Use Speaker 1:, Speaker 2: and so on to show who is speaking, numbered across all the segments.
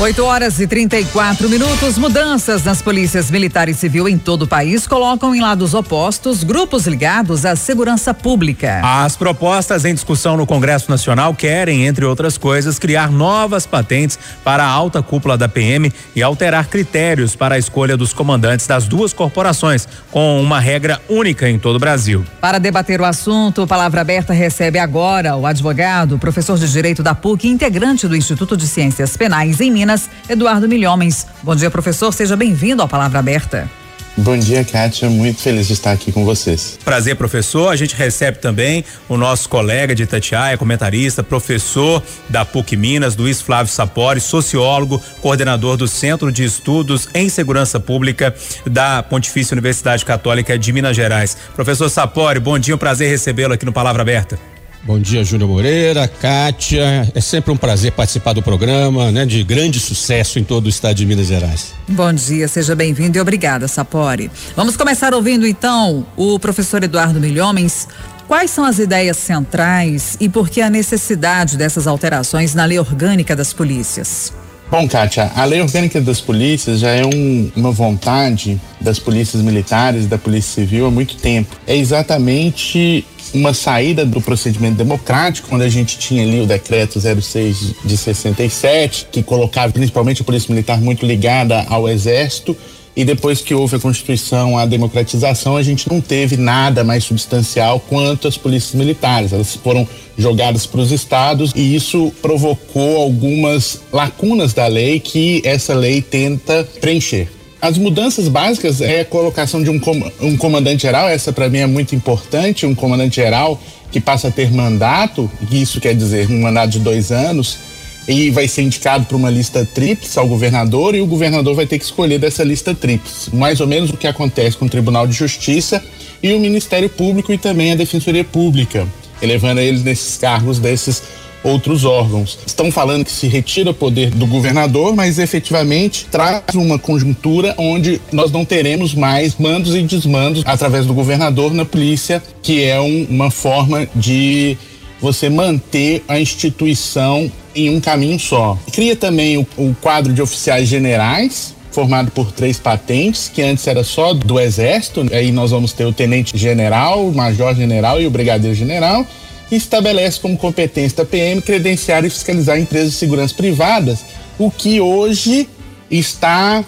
Speaker 1: 8 horas e 34 minutos. Mudanças nas polícias militar e civil em todo o país colocam em lados opostos grupos ligados à segurança pública.
Speaker 2: As propostas em discussão no Congresso Nacional querem, entre outras coisas, criar novas patentes para a alta cúpula da PM e alterar critérios para a escolha dos comandantes das duas corporações, com uma regra única em todo o Brasil.
Speaker 1: Para debater o assunto, Palavra Aberta recebe agora o advogado, professor de Direito da PUC, integrante do Instituto de Ciências Penais em Minas. Minas, Eduardo Milhomens. Bom dia, professor. Seja bem-vindo ao Palavra Aberta.
Speaker 3: Bom dia, Kátia. Muito feliz de estar aqui com vocês.
Speaker 2: Prazer, professor. A gente recebe também o nosso colega de Itatiaia, comentarista, professor da PUC Minas, Luiz Flávio Sapori, sociólogo, coordenador do Centro de Estudos em Segurança Pública da Pontifícia Universidade Católica de Minas Gerais. Professor Sapori, bom dia, um prazer recebê-lo aqui no Palavra Aberta.
Speaker 4: Bom dia, Júnior Moreira, Kátia. É sempre um prazer participar do programa, né? De grande sucesso em todo o estado de Minas Gerais.
Speaker 1: Bom dia, seja bem-vindo e obrigada, Sapori. Vamos começar ouvindo então o professor Eduardo Milhomens. Quais são as ideias centrais e por que a necessidade dessas alterações na lei orgânica das polícias?
Speaker 3: Bom, Kátia, a lei orgânica das polícias já é um, uma vontade das polícias militares, da polícia civil há muito tempo. É exatamente uma saída do procedimento democrático, quando a gente tinha ali o decreto 06 de 67, que colocava principalmente a Polícia Militar muito ligada ao Exército, e depois que houve a Constituição, a democratização, a gente não teve nada mais substancial quanto as polícias militares. Elas foram jogadas para os estados e isso provocou algumas lacunas da lei que essa lei tenta preencher. As mudanças básicas é a colocação de um, com, um comandante geral, essa para mim é muito importante, um comandante geral que passa a ter mandato, isso quer dizer um mandato de dois anos, e vai ser indicado para uma lista tríplice ao governador e o governador vai ter que escolher dessa lista tríplice. Mais ou menos o que acontece com o Tribunal de Justiça e o Ministério Público e também a Defensoria Pública, elevando eles nesses cargos desses outros órgãos. Estão falando que se retira o poder do governador, mas efetivamente traz uma conjuntura onde nós não teremos mais mandos e desmandos através do governador na polícia, que é um, uma forma de você manter a instituição em um caminho só. Cria também o, o quadro de oficiais generais, formado por três patentes, que antes era só do Exército, aí nós vamos ter o Tenente General, o Major General e o Brigadeiro General, e estabelece como competência da PM credenciar e fiscalizar empresas de segurança privadas, o que hoje está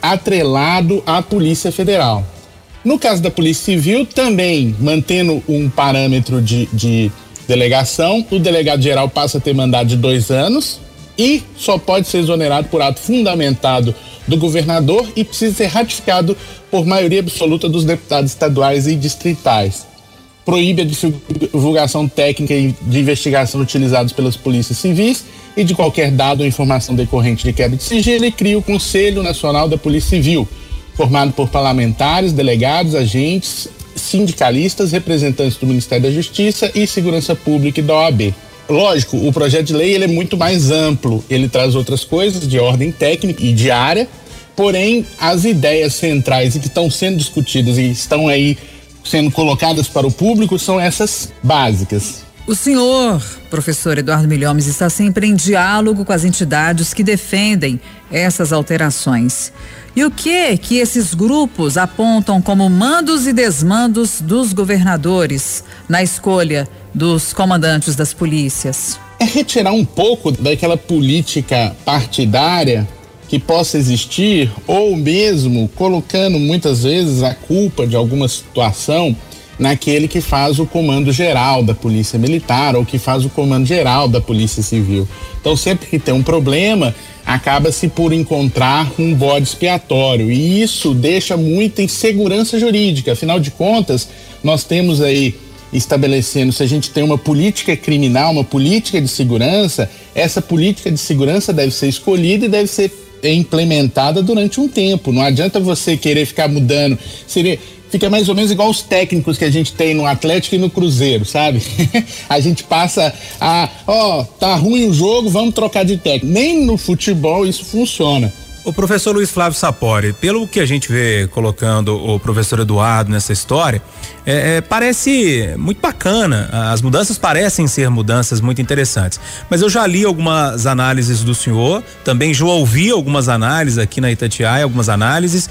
Speaker 3: atrelado à Polícia Federal. No caso da Polícia Civil, também mantendo um parâmetro de, de delegação, o delegado geral passa a ter mandato de dois anos e só pode ser exonerado por ato fundamentado do governador e precisa ser ratificado por maioria absoluta dos deputados estaduais e distritais. Proíbe a divulgação técnica de investigação utilizados pelas polícias civis e de qualquer dado ou informação decorrente de quebra de sigilo e cria o Conselho Nacional da Polícia Civil, formado por parlamentares, delegados, agentes, sindicalistas, representantes do Ministério da Justiça e Segurança Pública e da OAB. Lógico, o projeto de lei ele é muito mais amplo, ele traz outras coisas de ordem técnica e de área, porém as ideias centrais e que estão sendo discutidas e estão aí sendo colocadas para o público são essas básicas.
Speaker 1: O senhor, professor Eduardo Milhomes, está sempre em diálogo com as entidades que defendem essas alterações. E o que que esses grupos apontam como mandos e desmandos dos governadores na escolha dos comandantes das polícias?
Speaker 3: É retirar um pouco daquela política partidária que possa existir, ou mesmo colocando muitas vezes a culpa de alguma situação naquele que faz o comando geral da Polícia Militar ou que faz o comando geral da Polícia Civil. Então, sempre que tem um problema, acaba-se por encontrar um bode expiatório e isso deixa muita insegurança jurídica. Afinal de contas, nós temos aí estabelecendo se a gente tem uma política criminal, uma política de segurança, essa política de segurança deve ser escolhida e deve ser implementada durante um tempo. Não adianta você querer ficar mudando. Seria, fica mais ou menos igual os técnicos que a gente tem no Atlético e no Cruzeiro, sabe? a gente passa a, ó, tá ruim o jogo, vamos trocar de técnico. Nem no futebol isso funciona.
Speaker 2: O professor Luiz Flávio Sapori, pelo que a gente vê colocando o professor Eduardo nessa história, é, é, parece muito bacana. As mudanças parecem ser mudanças muito interessantes. Mas eu já li algumas análises do senhor, também já ouvi algumas análises aqui na Itatiaia, algumas análises.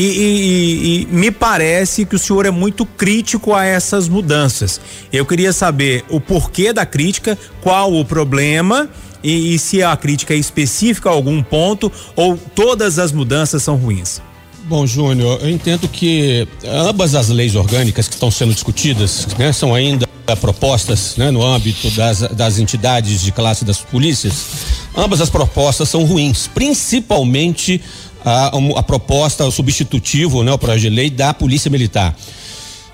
Speaker 2: E, e, e, me parece que o senhor é muito crítico a essas mudanças. Eu queria saber o porquê da crítica, qual o problema e, e se a crítica é específica a algum ponto ou todas as mudanças são ruins.
Speaker 4: Bom, Júnior, eu entendo que ambas as leis orgânicas que estão sendo discutidas né, são ainda propostas né, no âmbito das, das entidades de classe das polícias. Ambas as propostas são ruins, principalmente a, a proposta, o substitutivo, né, o projeto de lei da Polícia Militar.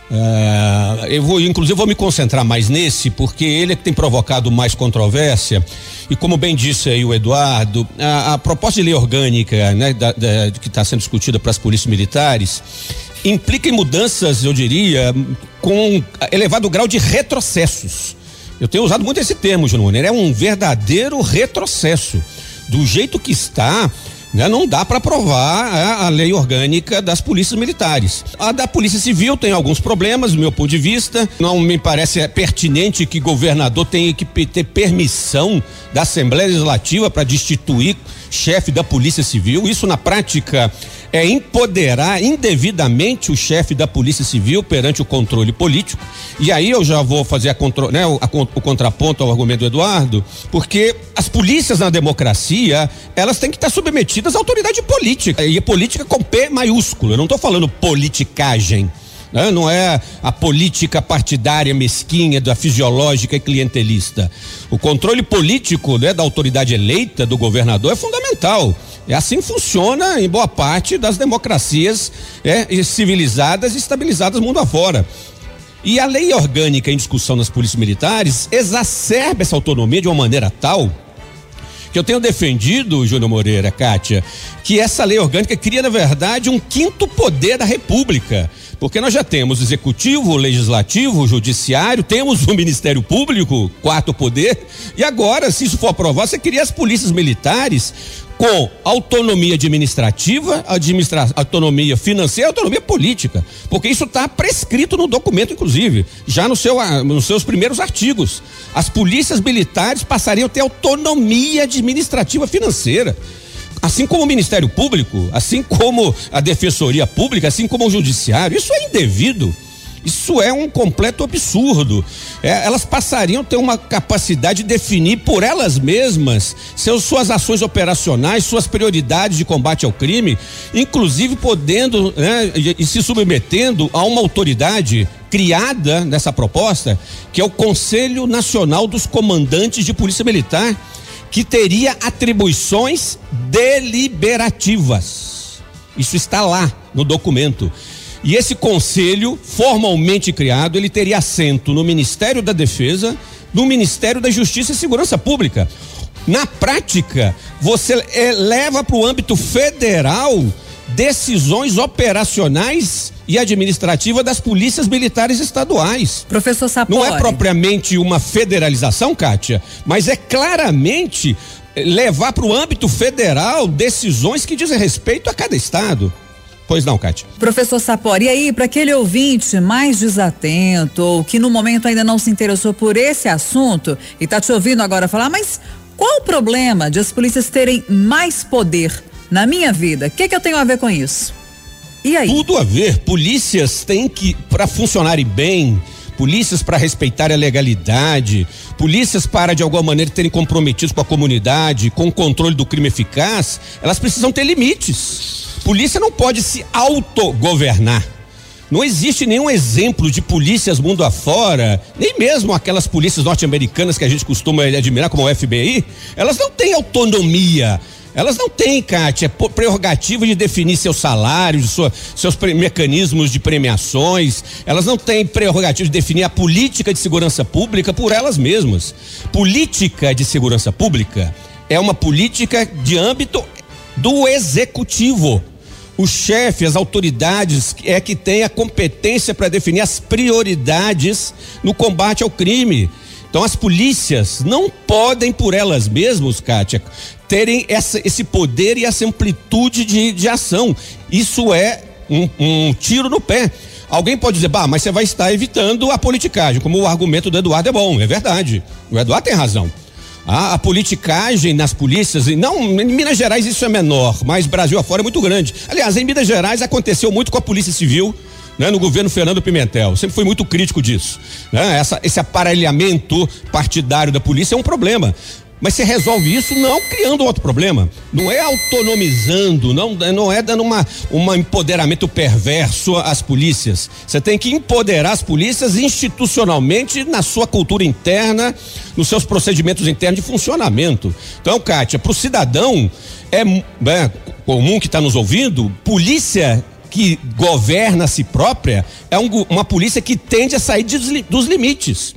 Speaker 4: Uh, eu vou, inclusive, vou me concentrar mais nesse, porque ele é que tem provocado mais controvérsia. E como bem disse aí o Eduardo, a, a proposta de lei orgânica, né, da, da, que está sendo discutida para as polícias militares, implica em mudanças, eu diria, com elevado grau de retrocessos. Eu tenho usado muito esse termo, Júnior. É um verdadeiro retrocesso. Do jeito que está, né? Não dá para aprovar a, a, lei orgânica das polícias militares. A da Polícia Civil tem alguns problemas, do meu ponto de vista. Não me parece pertinente que governador tenha que ter permissão da Assembleia Legislativa para destituir chefe da Polícia Civil. Isso na prática é empoderar indevidamente o chefe da Polícia Civil perante o controle político. E aí eu já vou fazer contro, né, o, a, o contraponto ao argumento do Eduardo, porque as polícias na democracia, elas têm que estar submetidas à autoridade política. E política com P maiúsculo. Eu não estou falando politicagem. Né? Não é a política partidária mesquinha, da fisiológica e clientelista. O controle político né, da autoridade eleita do governador é fundamental. É assim funciona em boa parte das democracias é, civilizadas e estabilizadas mundo afora. E a lei orgânica em discussão nas polícias militares exacerba essa autonomia de uma maneira tal que eu tenho defendido, Júnior Moreira, Kátia, que essa lei orgânica cria, na verdade, um quinto poder da República. Porque nós já temos executivo, legislativo, judiciário, temos o Ministério Público, quarto poder, e agora, se isso for aprovado, você cria as polícias militares com autonomia administrativa, administra autonomia financeira, autonomia política, porque isso está prescrito no documento, inclusive, já no seu, nos seus primeiros artigos. As polícias militares passariam a ter autonomia administrativa financeira. Assim como o Ministério Público, assim como a Defensoria Pública, assim como o Judiciário, isso é indevido. Isso é um completo absurdo. É, elas passariam a ter uma capacidade de definir por elas mesmas seus, suas ações operacionais, suas prioridades de combate ao crime, inclusive podendo né, e, e se submetendo a uma autoridade criada nessa proposta, que é o Conselho Nacional dos Comandantes de Polícia Militar, que teria atribuições deliberativas. Isso está lá no documento. E esse conselho, formalmente criado, ele teria assento no Ministério da Defesa, no Ministério da Justiça e Segurança Pública. Na prática, você é, leva para o âmbito federal decisões operacionais e administrativas das polícias militares estaduais.
Speaker 1: Professor Sapori.
Speaker 4: Não é propriamente uma federalização, Kátia, mas é claramente levar para o âmbito federal decisões que dizem respeito a cada estado. Pois não, Kátia.
Speaker 1: Professor Sapori, e aí, para aquele ouvinte mais desatento ou que no momento ainda não se interessou por esse assunto e está te ouvindo agora falar, mas qual o problema de as polícias terem mais poder na minha vida? O que, que eu tenho a ver com isso? E aí?
Speaker 4: Tudo a ver. Polícias têm que, para funcionarem bem, polícias para respeitar a legalidade, polícias para de alguma maneira terem comprometidos com a comunidade, com o controle do crime eficaz, elas precisam ter limites. Polícia não pode se autogovernar. Não existe nenhum exemplo de polícias mundo afora, nem mesmo aquelas polícias norte-americanas que a gente costuma admirar, como o FBI, elas não têm autonomia. Elas não têm, Kátia, prerrogativa de definir seus salários, sua, seus mecanismos de premiações. Elas não têm prerrogativa de definir a política de segurança pública por elas mesmas. Política de segurança pública é uma política de âmbito do executivo o chefe, as autoridades é que tem a competência para definir as prioridades no combate ao crime. Então as polícias não podem por elas mesmas, Kátia, terem essa, esse poder e essa amplitude de, de ação. Isso é um, um tiro no pé. Alguém pode dizer, bah, mas você vai estar evitando a politicagem, como o argumento do Eduardo é bom, é verdade. O Eduardo tem razão. A, a, politicagem nas polícias, não, em Minas Gerais isso é menor, mas Brasil afora é muito grande. Aliás, em Minas Gerais aconteceu muito com a Polícia Civil, né, no governo Fernando Pimentel. Sempre fui muito crítico disso. Né? Essa, esse aparelhamento partidário da polícia é um problema. Mas você resolve isso não criando outro problema, não é autonomizando, não, não é dando uma, um empoderamento perverso às polícias. Você tem que empoderar as polícias institucionalmente na sua cultura interna, nos seus procedimentos internos de funcionamento. Então, Kátia, para o cidadão é, é comum que está nos ouvindo, polícia que governa a si própria é um, uma polícia que tende a sair dos limites.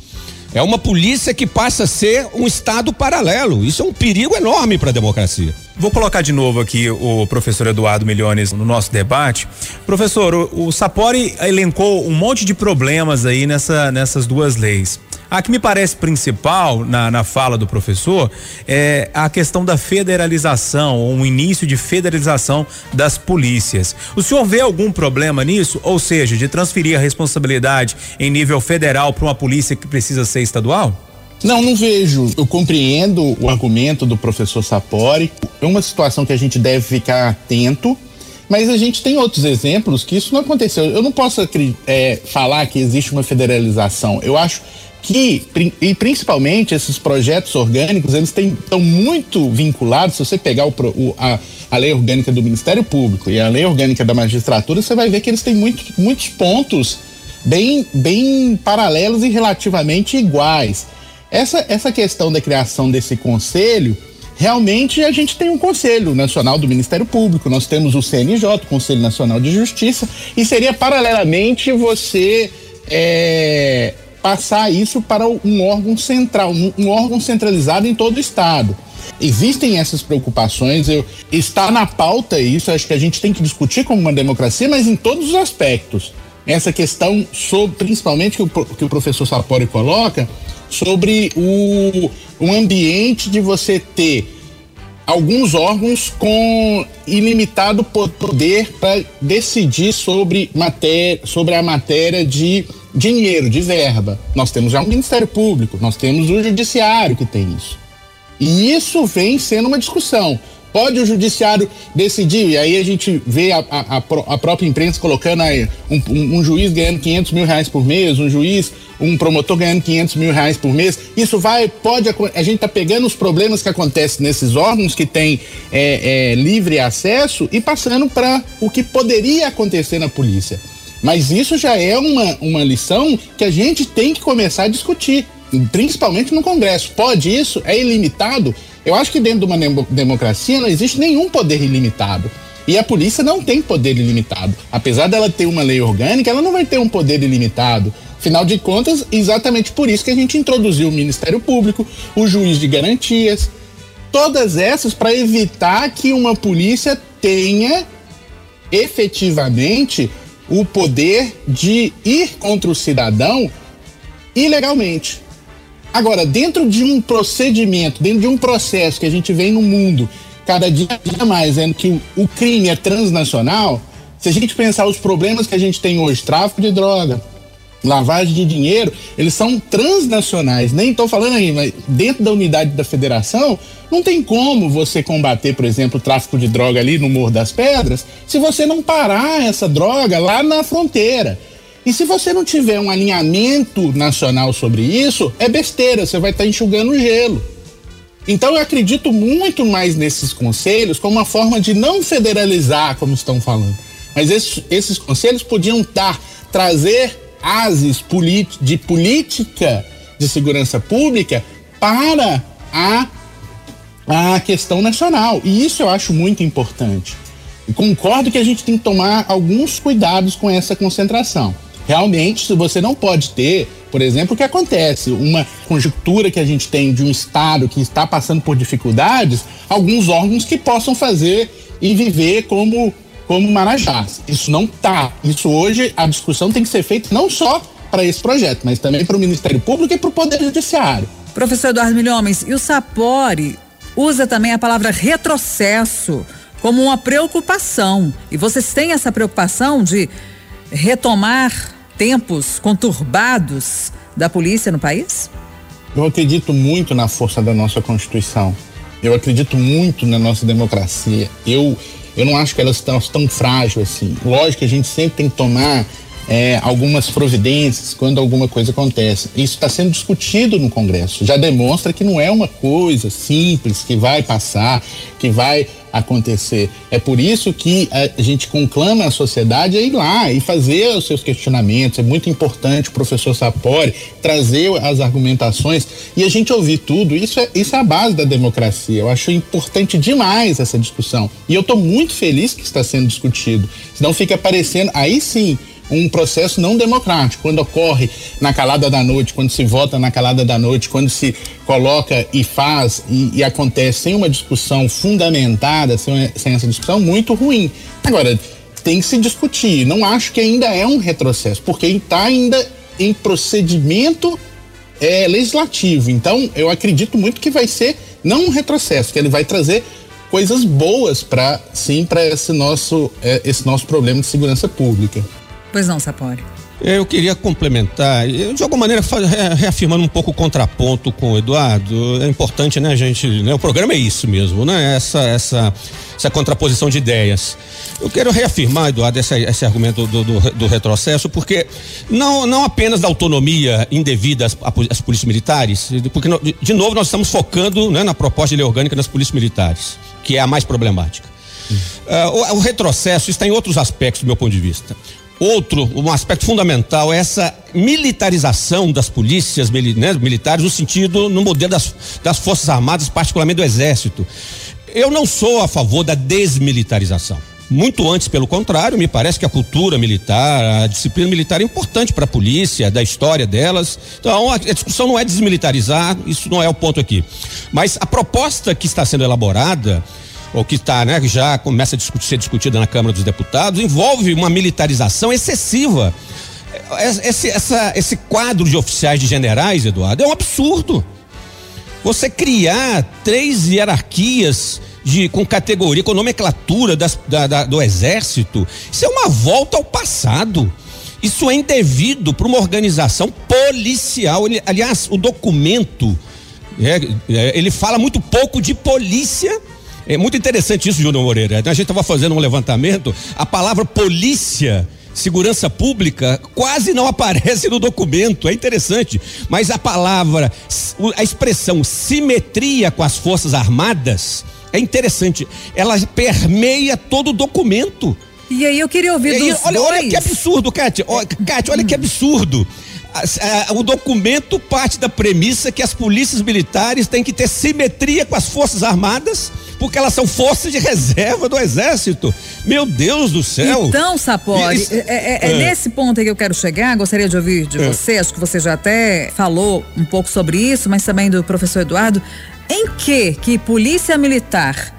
Speaker 4: É uma polícia que passa a ser um Estado paralelo. Isso é um perigo enorme para a democracia.
Speaker 2: Vou colocar de novo aqui o professor Eduardo Milhões no nosso debate. Professor, o, o Sapori elencou um monte de problemas aí nessa, nessas duas leis. A que me parece principal na, na fala do professor é a questão da federalização, ou um início de federalização das polícias. O senhor vê algum problema nisso? Ou seja, de transferir a responsabilidade em nível federal para uma polícia que precisa ser estadual?
Speaker 3: Não, não vejo. Eu compreendo o argumento do professor Sapori. É uma situação que a gente deve ficar atento, mas a gente tem outros exemplos que isso não aconteceu. Eu não posso é, falar que existe uma federalização. Eu acho que, e principalmente esses projetos orgânicos, eles estão muito vinculados, se você pegar o, o, a, a lei orgânica do Ministério Público e a lei orgânica da magistratura, você vai ver que eles têm muito, muitos pontos bem, bem paralelos e relativamente iguais. Essa, essa questão da criação desse conselho, realmente a gente tem um Conselho Nacional do Ministério Público, nós temos o CNJ, Conselho Nacional de Justiça, e seria paralelamente você é, passar isso para um órgão central, um, órgão centralizado em todo o Estado. Existem essas preocupações, eu, está na pauta isso, acho que a gente tem que discutir como uma democracia, mas em todos os aspectos. Essa questão, sobre, principalmente que o, que o professor Sapori coloca, sobre o, o ambiente de você ter alguns órgãos com ilimitado poder para decidir sobre, matéria, sobre a matéria de dinheiro, de verba. Nós temos já um Ministério Público, nós temos o Judiciário que tem isso. E isso vem sendo uma discussão. Pode o judiciário decidir? E aí a gente vê a, a, a própria imprensa colocando aí um, um, um, juiz ganhando 500 mil reais por mês, um juiz, um promotor ganhando 500 mil reais por mês. Isso vai, pode, a gente está pegando os problemas que acontecem nesses órgãos que têm é, é, livre acesso e passando para o que poderia acontecer na polícia. Mas isso já é uma, uma lição que a gente tem que começar a discutir, principalmente no Congresso. Pode isso? É ilimitado? Eu acho que dentro de uma democracia não existe nenhum poder ilimitado. E a polícia não tem poder ilimitado. Apesar dela ter uma lei orgânica, ela não vai ter um poder ilimitado. Afinal de contas, exatamente por isso que a gente introduziu o Ministério Público, o juiz de garantias, todas essas para evitar que uma polícia tenha efetivamente o poder de ir contra o cidadão ilegalmente. Agora, dentro de um procedimento, dentro de um processo que a gente vem no mundo cada dia mais, vendo que o crime é transnacional, se a gente pensar os problemas que a gente tem hoje, tráfico de droga, lavagem de dinheiro, eles são transnacionais. Nem estou falando aí, mas dentro da unidade da federação, não tem como você combater, por exemplo, o tráfico de droga ali no Morro das Pedras, se você não parar essa droga lá na fronteira. E se você não tiver um alinhamento nacional sobre isso, é besteira, você vai estar tá enxugando gelo. Então eu acredito muito mais nesses conselhos como uma forma de não federalizar, como estão falando. Mas esses, esses conselhos podiam estar, trazer ases de política de segurança pública para a, a questão nacional. E isso eu acho muito importante. E concordo que a gente tem que tomar alguns cuidados com essa concentração. Realmente, você não pode ter, por exemplo, o que acontece, uma conjuntura que a gente tem de um Estado que está passando por dificuldades, alguns órgãos que possam fazer e viver como como Marajás. Isso não tá. Isso hoje a discussão tem que ser feita não só para esse projeto, mas também para o Ministério Público e para o Poder Judiciário.
Speaker 1: Professor Eduardo Milhomens, e o Sapori usa também a palavra retrocesso como uma preocupação. E vocês têm essa preocupação de retomar tempos conturbados da polícia no país?
Speaker 3: Eu acredito muito na força da nossa Constituição. Eu acredito muito na nossa democracia. Eu, eu não acho que elas estão tão frágeis assim. Lógico que a gente sempre tem que tomar é, algumas providências quando alguma coisa acontece. Isso está sendo discutido no Congresso. Já demonstra que não é uma coisa simples que vai passar, que vai acontecer. É por isso que a gente conclama a sociedade a ir lá e fazer os seus questionamentos. É muito importante o professor Sapori trazer as argumentações e a gente ouvir tudo. Isso é, isso é a base da democracia. Eu acho importante demais essa discussão. E eu estou muito feliz que está sendo discutido. Senão fica parecendo, aí sim, um processo não democrático. Quando ocorre na calada da noite, quando se vota na calada da noite, quando se coloca e faz e, e acontece sem uma discussão fundamentada, sem, sem essa discussão, muito ruim. Agora, tem que se discutir. Não acho que ainda é um retrocesso, porque está ainda em procedimento é, legislativo. Então, eu acredito muito que vai ser não um retrocesso, que ele vai trazer coisas boas para sim para esse nosso é, esse nosso problema de segurança pública.
Speaker 1: Pois não, Sapori.
Speaker 4: Eu queria complementar, de alguma maneira reafirmando um pouco o contraponto com o Eduardo. É importante, né, gente? Né, o programa é isso mesmo, né? Essa, essa, essa contraposição de ideias. Eu quero reafirmar, Eduardo, esse, esse argumento do, do, do, retrocesso, porque não, não apenas da autonomia indevida às, às polícias militares, porque, de novo, nós estamos focando né, na proposta de lei orgânica das polícias militares, que é a mais problemática. Uh, o, o, retrocesso está em outros aspectos do meu ponto de vista. Outro, um aspecto fundamental é essa militarização das polícias né, militares, no sentido, no modelo das, das Forças Armadas, particularmente do Exército. Eu não sou a favor da desmilitarização. Muito antes, pelo contrário, me parece que a cultura militar, a disciplina militar é importante para a polícia, da história delas. Então, a, discussão não é desmilitarizar, isso não é o ponto aqui. Mas a proposta que está sendo elaborada, ou que está, né, que já começa a discutir, ser discutida na Câmara dos Deputados, envolve uma militarização excessiva. Esse, essa, esse quadro de oficiais de generais, Eduardo, é um absurdo. Você criar três hierarquias de, com categoria, com nomenclatura das, da, da, do exército, isso é uma volta ao passado. Isso é indevido para uma organização policial. Ele, aliás, o documento é, é, ele fala muito pouco de polícia é muito interessante isso, Júnior Moreira. A gente estava fazendo um levantamento, a palavra polícia segurança pública quase não aparece no documento, é interessante. Mas a palavra, a expressão simetria com as Forças Armadas é interessante. Ela permeia todo o documento.
Speaker 1: E aí eu queria ouvir aí, dos
Speaker 4: olha,
Speaker 1: dois.
Speaker 4: olha que absurdo, Kátia. Kátia, olha que absurdo. O documento parte da premissa que as polícias militares têm que ter simetria com as Forças Armadas porque elas são forças de reserva do exército. Meu Deus do céu.
Speaker 1: Então, Sapori, Isso, é, é, é, é, nesse ponto aí que eu quero chegar. Gostaria de ouvir de é. você. Acho que você já até falou um pouco sobre isso, mas também do professor Eduardo. Em que que polícia militar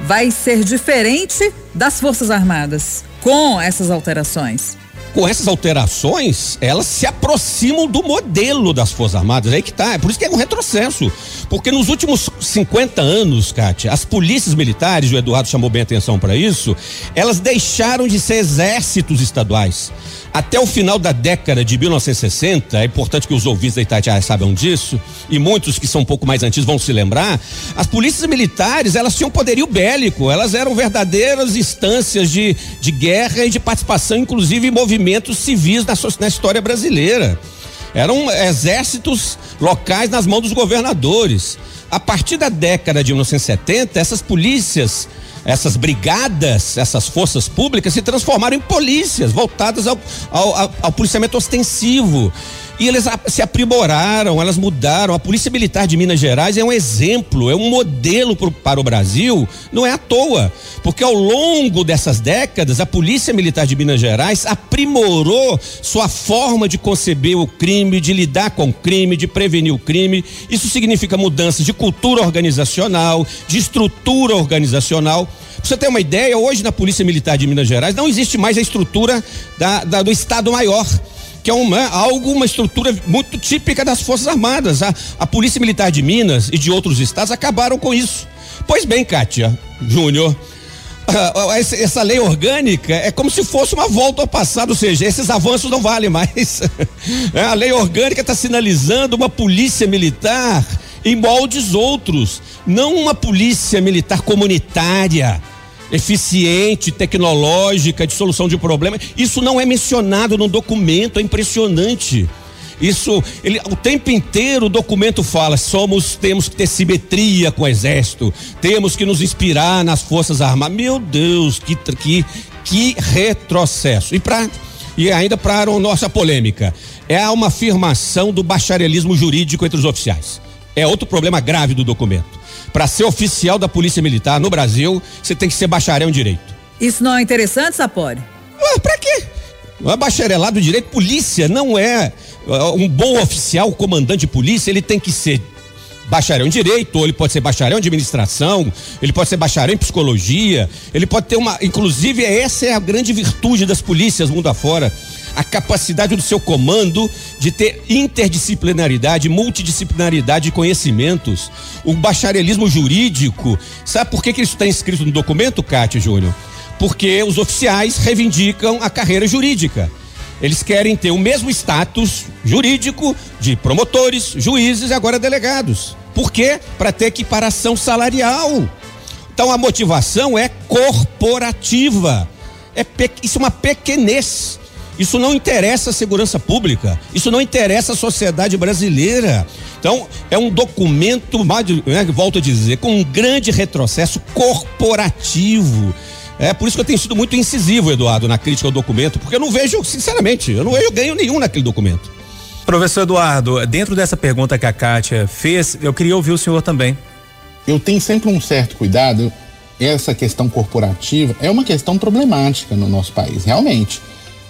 Speaker 1: vai ser diferente das forças armadas com essas alterações?
Speaker 4: Com essas alterações, elas se aproximam do modelo das Forças Armadas. É aí que tá. É por isso que é um retrocesso. Porque nos últimos 50 anos, Kátia, as polícias militares, o Eduardo chamou bem atenção para isso, elas deixaram de ser exércitos estaduais. Até o final da década de 1960, é importante que os ouvintes da Itatiaia saibam disso, e muitos que são um pouco mais antigos vão se lembrar, as polícias militares, elas tinham poderio bélico, elas eram verdadeiras instâncias de, de guerra e de participação, inclusive em movimentos civis na, na história brasileira. Eram exércitos locais nas mãos dos governadores. A partir da década de 1970, essas polícias essas brigadas, essas forças públicas se transformaram em polícias voltadas ao, ao, ao policiamento ostensivo. E eles se aprimoraram, elas mudaram. A Polícia Militar de Minas Gerais é um exemplo, é um modelo pro, para o Brasil, não é à toa, porque ao longo dessas décadas, a Polícia Militar de Minas Gerais aprimorou sua forma de conceber o crime, de lidar com o crime, de prevenir o crime. Isso significa mudanças de cultura organizacional, de estrutura organizacional. Pra você ter uma ideia, hoje na Polícia Militar de Minas Gerais não existe mais a estrutura da, da do Estado Maior que é uma, algo, uma estrutura muito típica das Forças Armadas. A, a Polícia Militar de Minas e de outros estados acabaram com isso. Pois bem, Kátia Júnior, essa lei orgânica é como se fosse uma volta ao passado, ou seja, esses avanços não valem mais. É, a lei orgânica está sinalizando uma polícia militar em moldes outros, não uma polícia militar comunitária, eficiente, tecnológica, de solução de problema. Isso não é mencionado no documento, é impressionante. Isso, ele, o tempo inteiro o documento fala: somos, temos que ter simetria com o exército, temos que nos inspirar nas forças armadas. Meu Deus, que que, que retrocesso. E para e ainda para a nossa polêmica, é uma afirmação do bacharelismo jurídico entre os oficiais. É outro problema grave do documento. Para ser oficial da Polícia Militar no Brasil, você tem que ser bacharel em direito.
Speaker 1: Isso não é interessante, Sapori?
Speaker 4: Ué, pra quê? É bacharelado em direito, polícia não é um bom oficial, comandante de polícia, ele tem que ser bacharel em direito, ou ele pode ser bacharel em administração, ele pode ser bacharel em psicologia, ele pode ter uma, inclusive essa é a grande virtude das polícias mundo afora, a capacidade do seu comando de ter interdisciplinaridade, multidisciplinaridade de conhecimentos. O bacharelismo jurídico, sabe por que, que isso está inscrito no documento, Cátia Júnior? Porque os oficiais reivindicam a carreira jurídica. Eles querem ter o mesmo status jurídico de promotores, juízes e agora delegados. Por quê? Para ter equiparação salarial. Então a motivação é corporativa. É isso é uma pequenez. Isso não interessa a segurança pública. Isso não interessa a sociedade brasileira. Então, é um documento, né, volto a dizer, com um grande retrocesso corporativo. É por isso que eu tenho sido muito incisivo, Eduardo, na crítica ao documento, porque eu não vejo, sinceramente, eu não vejo ganho nenhum naquele documento.
Speaker 2: Professor Eduardo, dentro dessa pergunta que a Kátia fez, eu queria ouvir o senhor também.
Speaker 3: Eu tenho sempre um certo cuidado. Essa questão corporativa é uma questão problemática no nosso país, realmente.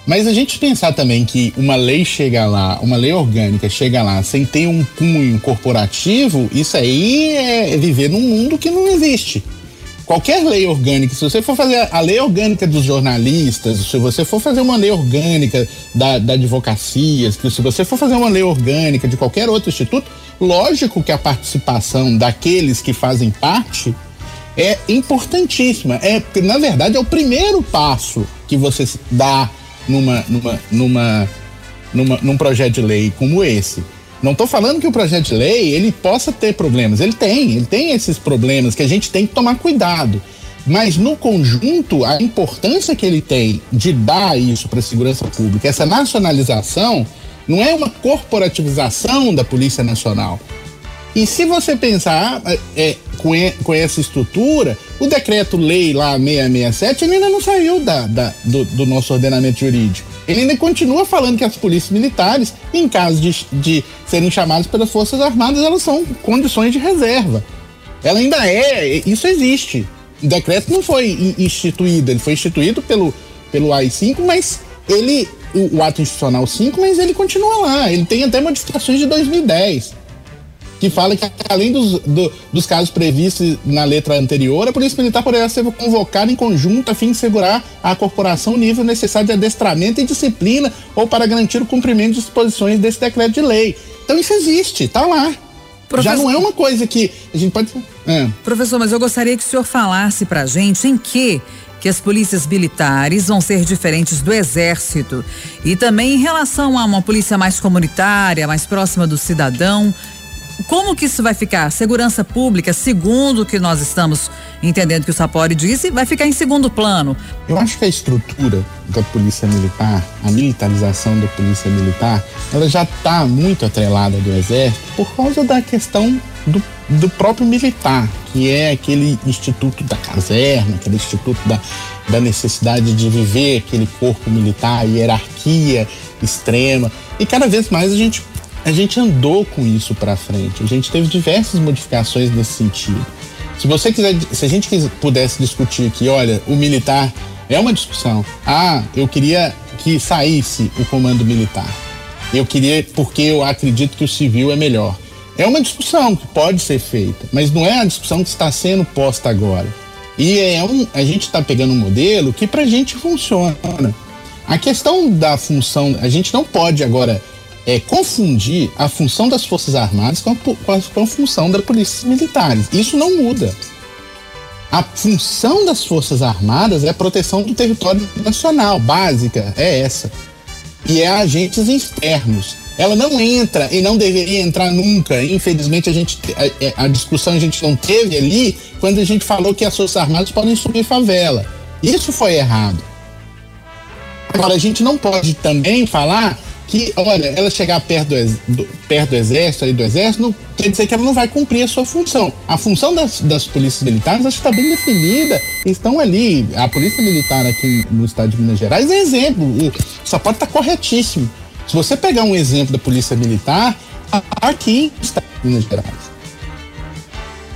Speaker 3: Mas a gente pensar também que uma lei chega lá, uma lei orgânica chega lá sem ter um cunho corporativo, isso aí é viver num mundo que não existe qualquer lei orgânica, se você for fazer a lei orgânica dos jornalistas, se você for fazer uma lei orgânica da, da advocacia, se você for fazer uma lei orgânica de qualquer outro instituto, lógico que a participação daqueles que fazem parte é importantíssima. É, porque, na verdade, é o primeiro passo que você dá numa, numa, numa, numa, num projeto de lei como esse. Não estou falando que o projeto de lei ele possa ter problemas. Ele tem, ele tem esses problemas que a gente tem que tomar cuidado. Mas no conjunto, a importância que ele tem de dar isso para a segurança pública, essa nacionalização, não é uma corporativização da Polícia Nacional. E se você pensar é, é com, com essa estrutura, o decreto-lei lá 667 ainda não saiu da, da do, do nosso ordenamento jurídico. Ele ainda continua falando que as polícias militares, em caso de, de serem chamadas pelas Forças Armadas, elas são condições de reserva. Ela ainda é, isso existe. O decreto não foi instituído, ele foi instituído pelo, pelo AI-5, mas ele, o, o ato institucional 5, mas ele continua lá. Ele tem até modificações de 2010 que fala que além dos, do, dos casos previstos na letra anterior, a Polícia Militar poderá ser convocada em conjunto a fim de segurar a corporação o nível necessário de adestramento e disciplina ou para garantir o cumprimento de disposições desse decreto de lei. Então isso existe, tá lá. Professor... Já não é uma coisa que a gente pode.
Speaker 1: É. Professor, mas eu gostaria que o senhor falasse pra gente em que que as polícias militares vão ser diferentes do exército e também em relação a uma polícia mais comunitária, mais próxima do cidadão. Como que isso vai ficar? Segurança pública, segundo o que nós estamos entendendo que o Sapori disse, vai ficar em segundo plano.
Speaker 3: Eu acho que a estrutura da polícia militar, a militarização da polícia militar, ela já está muito atrelada do exército por causa da questão do, do próprio militar, que é aquele instituto da caserna, aquele instituto da, da necessidade de viver aquele corpo militar, hierarquia extrema. E cada vez mais a gente a gente andou com isso para frente. A gente teve diversas modificações nesse sentido. Se você quiser, se a gente pudesse discutir aqui, olha, o militar é uma discussão. Ah, eu queria que saísse o comando militar. Eu queria porque eu acredito que o civil é melhor. É uma discussão que pode ser feita, mas não é a discussão que está sendo posta agora. E é um, a gente está pegando um modelo que para a gente funciona. A questão da função, a gente não pode agora é, confundir a função das Forças Armadas com a, com a, com a função das polícias militares. Isso não muda. A função das Forças Armadas é a proteção do território nacional, básica, é essa. E é agentes externos. Ela não entra e não deveria entrar nunca. Infelizmente, a, gente, a, a discussão a gente não teve ali quando a gente falou que as Forças Armadas podem subir favela. Isso foi errado. Agora, a gente não pode também falar que, olha, ela chegar perto do, do, perto do exército, ali do exército, não quer dizer que ela não vai cumprir a sua função. A função das, das polícias militares acho que está bem definida. Estão ali. A polícia militar aqui no estado de Minas Gerais é exemplo. Só pode estar tá corretíssimo. Se você pegar um exemplo da polícia militar, aqui está em Minas Gerais.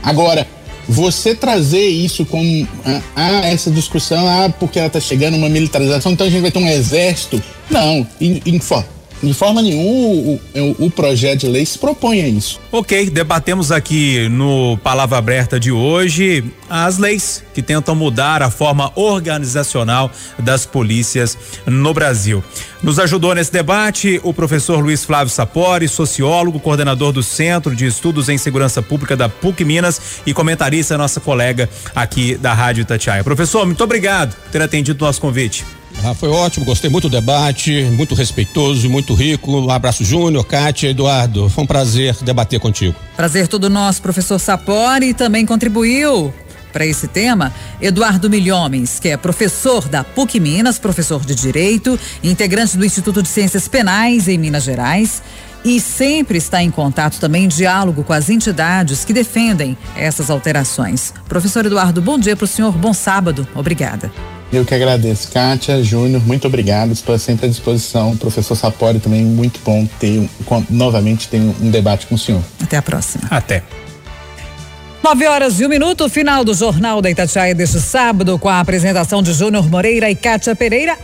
Speaker 3: Agora, você trazer isso como ah, ah, essa discussão, ah, porque ela está chegando uma militarização, então a gente vai ter um exército. Não, informa de forma nenhuma o, o, o, projeto de lei se propõe a isso.
Speaker 2: Ok, debatemos aqui no Palavra Aberta de hoje as leis que tentam mudar a forma organizacional das polícias no Brasil. Nos ajudou nesse debate o professor Luiz Flávio Sapori, sociólogo, coordenador do Centro de Estudos em Segurança Pública da PUC Minas e comentarista nossa colega aqui da Rádio Itatiaia. Professor, muito obrigado por ter atendido o nosso convite.
Speaker 4: Ah, foi ótimo, gostei muito do debate, muito respeitoso, muito rico. Um abraço, Júnior, Kátia, Eduardo. Foi um prazer debater contigo.
Speaker 1: Prazer todo nosso, professor Sapori, também contribuiu para esse tema, Eduardo Milhomens, que é professor da PUC Minas, professor de Direito, integrante do Instituto de Ciências Penais em Minas Gerais e sempre está em contato também em diálogo com as entidades que defendem essas alterações. Professor Eduardo, bom dia para o senhor, bom sábado. Obrigada.
Speaker 3: Eu que agradeço. Kátia, Júnior, muito obrigado. Estou sempre à disposição. Professor Sapori, também muito bom ter um, novamente ter um debate com o senhor.
Speaker 1: Até a próxima.
Speaker 2: Até.
Speaker 1: Nove horas e um minuto, final do Jornal da Itatiaia deste sábado, com a apresentação de Júnior Moreira e Kátia Pereira.